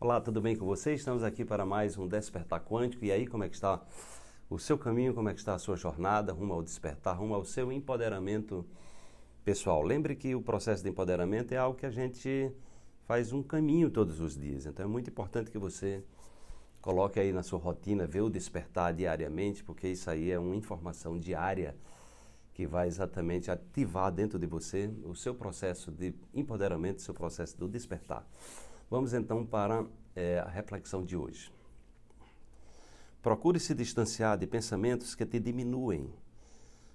Olá, tudo bem com você? Estamos aqui para mais um Despertar Quântico. E aí, como é que está o seu caminho? Como é que está a sua jornada rumo ao despertar, rumo ao seu empoderamento pessoal? Lembre que o processo de empoderamento é algo que a gente faz um caminho todos os dias. Então é muito importante que você coloque aí na sua rotina, vê o despertar diariamente, porque isso aí é uma informação diária que vai exatamente ativar dentro de você o seu processo de empoderamento, o seu processo do despertar. Vamos então para é, a reflexão de hoje. Procure se distanciar de pensamentos que te diminuem.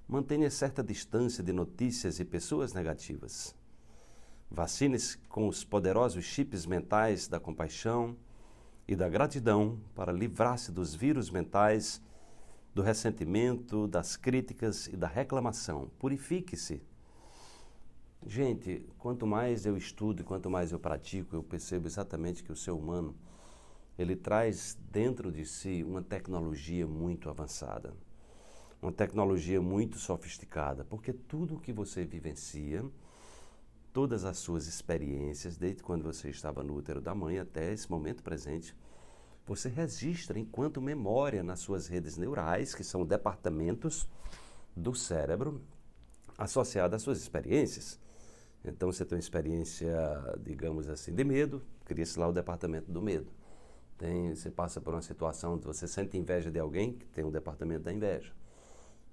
Mantenha certa distância de notícias e pessoas negativas. Vacine-se com os poderosos chips mentais da compaixão e da gratidão para livrar-se dos vírus mentais, do ressentimento, das críticas e da reclamação. Purifique-se Gente, quanto mais eu estudo e quanto mais eu pratico, eu percebo exatamente que o ser humano ele traz dentro de si uma tecnologia muito avançada, uma tecnologia muito sofisticada, porque tudo o que você vivencia, todas as suas experiências, desde quando você estava no útero da mãe até esse momento presente, você registra enquanto memória nas suas redes neurais, que são departamentos do cérebro associados às suas experiências. Então você tem uma experiência, digamos assim, de medo, cria-se lá o departamento do medo. Tem, você passa por uma situação onde você sente inveja de alguém, que tem um departamento da inveja.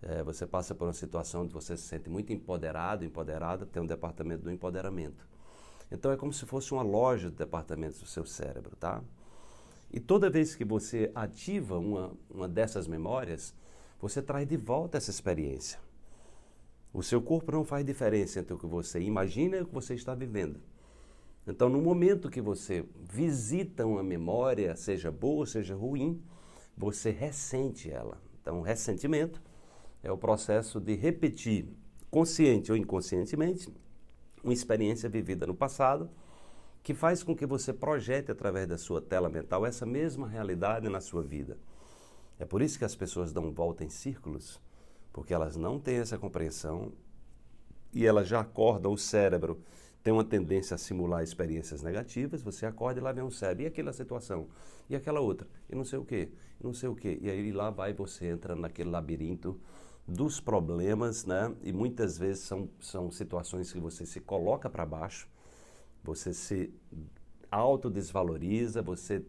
É, você passa por uma situação onde você se sente muito empoderado, empoderada, tem um departamento do empoderamento. Então é como se fosse uma loja de departamentos do seu cérebro, tá? E toda vez que você ativa uma, uma dessas memórias, você traz de volta essa experiência. O seu corpo não faz diferença entre o que você imagina e o que você está vivendo. Então, no momento que você visita uma memória, seja boa, seja ruim, você ressente ela. Então, ressentimento é o processo de repetir, consciente ou inconscientemente, uma experiência vivida no passado que faz com que você projete através da sua tela mental essa mesma realidade na sua vida. É por isso que as pessoas dão volta em círculos porque elas não têm essa compreensão e elas já acordam o cérebro tem uma tendência a simular experiências negativas, você acorda e lá vem um cérebro, e aquela situação, e aquela outra, e não sei o quê, e não sei o quê, e aí lá vai você entra naquele labirinto dos problemas, né? E muitas vezes são, são situações que você se coloca para baixo, você se autodesvaloriza, você,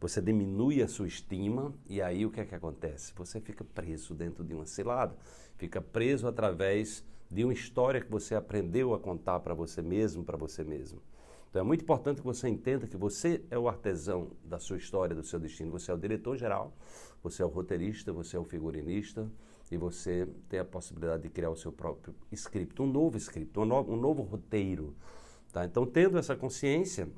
você diminui a sua estima e aí o que é que acontece? Você fica preso dentro de uma cilada, fica preso através de uma história que você aprendeu a contar para você mesmo, para você mesmo. Então é muito importante que você entenda que você é o artesão da sua história, do seu destino. Você é o diretor geral, você é o roteirista, você é o figurinista e você tem a possibilidade de criar o seu próprio script, um novo script, um novo, um novo roteiro. Tá? Então, tendo essa consciência,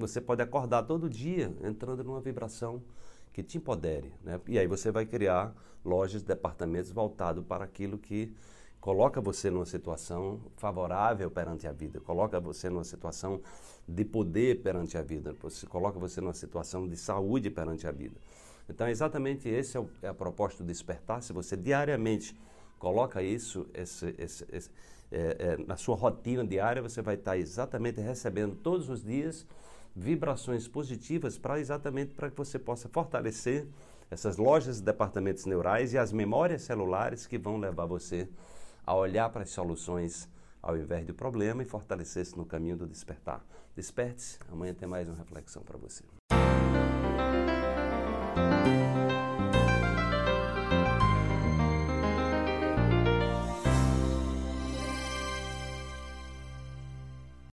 você pode acordar todo dia entrando numa vibração que te empodere. Né? E aí você vai criar lojas, departamentos voltados para aquilo que coloca você numa situação favorável perante a vida, coloca você numa situação de poder perante a vida, coloca você numa situação de saúde perante a vida. Então, exatamente esse é, o, é a proposta do despertar. Se você diariamente coloca isso esse, esse, esse, é, é, na sua rotina diária, você vai estar exatamente recebendo todos os dias vibrações positivas para exatamente para que você possa fortalecer essas lojas e departamentos neurais e as memórias celulares que vão levar você a olhar para as soluções ao invés do problema e fortalecer-se no caminho do despertar. Desperte-se, amanhã tem mais uma reflexão para você.